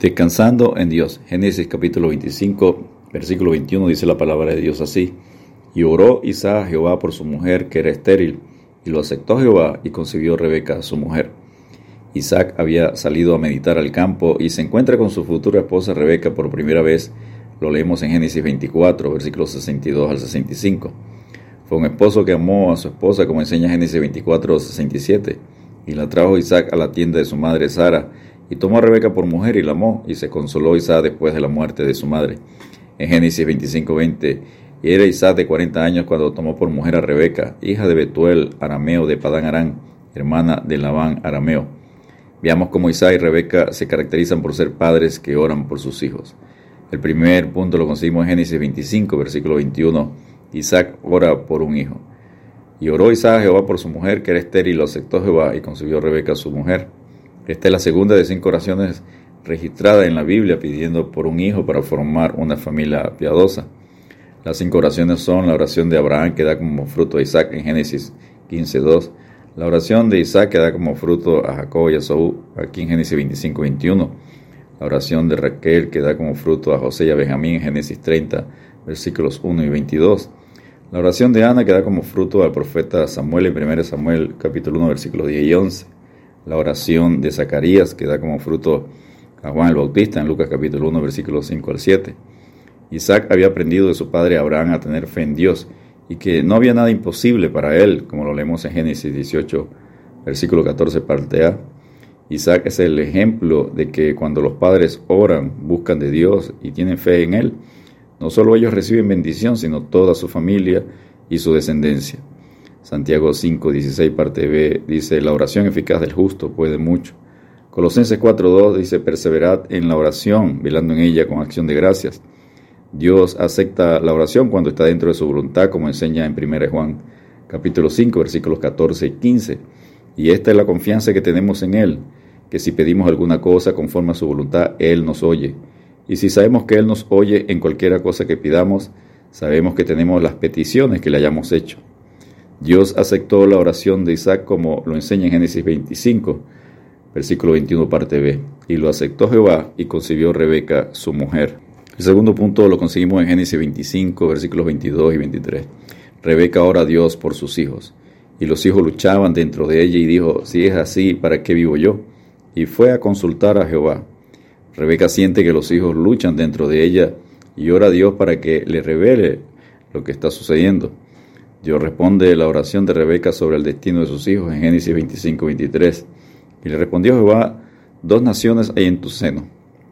Descansando en Dios. Génesis capítulo 25, versículo 21 dice la palabra de Dios así. Y oró Isaac a Jehová por su mujer, que era estéril, y lo aceptó Jehová y concibió Rebeca, su mujer. Isaac había salido a meditar al campo y se encuentra con su futura esposa Rebeca por primera vez. Lo leemos en Génesis 24, versículos 62 al 65. Fue un esposo que amó a su esposa, como enseña Génesis 24, 67, y la trajo Isaac a la tienda de su madre Sara, y tomó a Rebeca por mujer y la amó, y se consoló Isaac después de la muerte de su madre. En Génesis 25:20, y era Isaac de 40 años cuando tomó por mujer a Rebeca, hija de Betuel, arameo de Padán Arán, hermana de Labán, arameo. Veamos cómo Isaac y Rebeca se caracterizan por ser padres que oran por sus hijos. El primer punto lo conseguimos en Génesis 25, versículo 21. Isaac ora por un hijo. Y oró Isaac a Jehová por su mujer, que era estéril, lo aceptó Jehová, y concibió Rebeca su mujer. Esta es la segunda de cinco oraciones registradas en la Biblia pidiendo por un hijo para formar una familia piadosa. Las cinco oraciones son la oración de Abraham que da como fruto a Isaac en Génesis 15.2, la oración de Isaac que da como fruto a Jacob y a Saúl aquí en Génesis 25.21, la oración de Raquel que da como fruto a José y a Benjamín en Génesis 30, versículos 1 y 22, la oración de Ana que da como fruto al profeta Samuel en 1 Samuel capítulo 1 versículos 10 y 11, la oración de Zacarías, que da como fruto a Juan el Bautista en Lucas capítulo 1, versículos 5 al 7. Isaac había aprendido de su padre Abraham a tener fe en Dios y que no había nada imposible para él, como lo leemos en Génesis 18, versículo 14, parte A. Isaac es el ejemplo de que cuando los padres oran, buscan de Dios y tienen fe en Él, no solo ellos reciben bendición, sino toda su familia y su descendencia. Santiago 5, 16, parte B, dice, la oración eficaz del justo puede mucho. Colosenses 4.2 dice, perseverad en la oración, velando en ella con acción de gracias. Dios acepta la oración cuando está dentro de su voluntad, como enseña en 1 Juan capítulo 5, versículos 14 y 15. Y esta es la confianza que tenemos en Él, que si pedimos alguna cosa conforme a su voluntad, Él nos oye. Y si sabemos que Él nos oye en cualquiera cosa que pidamos, sabemos que tenemos las peticiones que le hayamos hecho. Dios aceptó la oración de Isaac como lo enseña en Génesis 25, versículo 21, parte B. Y lo aceptó Jehová y concibió Rebeca, su mujer. El segundo punto lo conseguimos en Génesis 25, versículos 22 y 23. Rebeca ora a Dios por sus hijos. Y los hijos luchaban dentro de ella y dijo, si es así, ¿para qué vivo yo? Y fue a consultar a Jehová. Rebeca siente que los hijos luchan dentro de ella y ora a Dios para que le revele lo que está sucediendo. Dios responde la oración de Rebeca sobre el destino de sus hijos en Génesis 25, 23. Y le respondió Jehová, dos naciones hay en tu seno,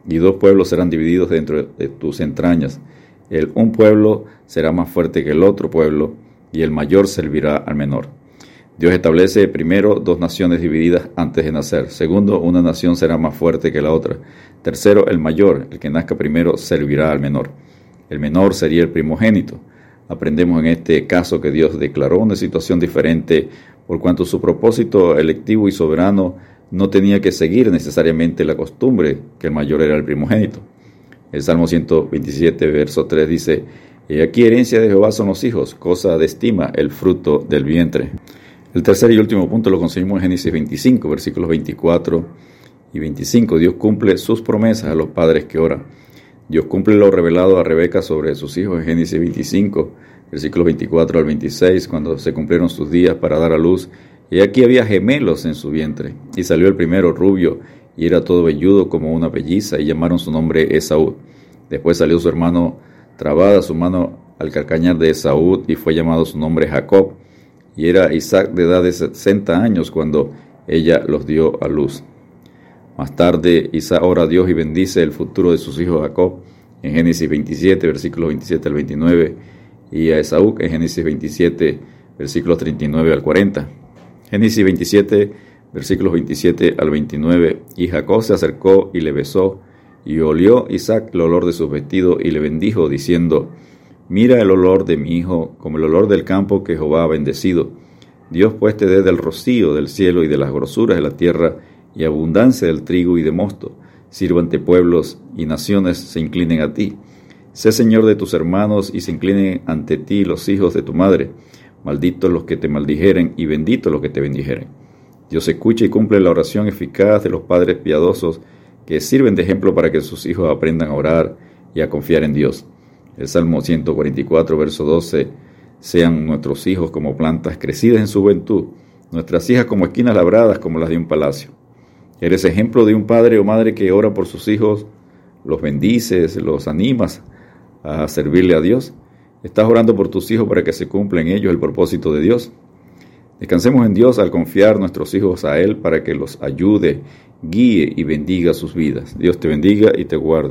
y dos pueblos serán divididos dentro de tus entrañas. El un pueblo será más fuerte que el otro pueblo, y el mayor servirá al menor. Dios establece primero dos naciones divididas antes de nacer. Segundo, una nación será más fuerte que la otra. Tercero, el mayor, el que nazca primero, servirá al menor. El menor sería el primogénito. Aprendemos en este caso que Dios declaró una situación diferente por cuanto su propósito electivo y soberano no tenía que seguir necesariamente la costumbre que el mayor era el primogénito. El Salmo 127, verso 3 dice, y aquí herencia de Jehová son los hijos, cosa de estima el fruto del vientre. El tercer y último punto lo conseguimos en Génesis 25, versículos 24 y 25. Dios cumple sus promesas a los padres que oran. Dios cumple lo revelado a Rebeca sobre sus hijos en Génesis 25, versículos 24 al 26, cuando se cumplieron sus días para dar a luz. Y aquí había gemelos en su vientre. Y salió el primero rubio, y era todo velludo como una pelliza, y llamaron su nombre Esaú. Después salió su hermano trabada su mano al calcañar de Esaú, y fue llamado su nombre Jacob. Y era Isaac de edad de 60 años cuando ella los dio a luz. Más tarde, Isaac ora a Dios y bendice el futuro de sus hijos Jacob en Génesis 27, versículos 27 al 29, y a Esaú en Génesis 27, versículos 39 al 40. Génesis 27, versículos 27 al 29, y Jacob se acercó y le besó, y olió Isaac el olor de sus vestidos y le bendijo, diciendo, Mira el olor de mi hijo como el olor del campo que Jehová ha bendecido. Dios pues te dé del rocío del cielo y de las grosuras de la tierra, y abundancia del trigo y de mosto. Sirvante pueblos y naciones se inclinen a ti. Sé Señor de tus hermanos y se inclinen ante ti los hijos de tu madre. Malditos los que te maldijeren y benditos los que te bendijeren. Dios escucha y cumple la oración eficaz de los padres piadosos que sirven de ejemplo para que sus hijos aprendan a orar y a confiar en Dios. El Salmo 144, verso 12, sean nuestros hijos como plantas crecidas en su juventud, nuestras hijas como esquinas labradas como las de un palacio. Eres ejemplo de un padre o madre que ora por sus hijos, los bendices, los animas a servirle a Dios. Estás orando por tus hijos para que se cumpla en ellos el propósito de Dios. Descansemos en Dios al confiar nuestros hijos a Él para que los ayude, guíe y bendiga sus vidas. Dios te bendiga y te guarde.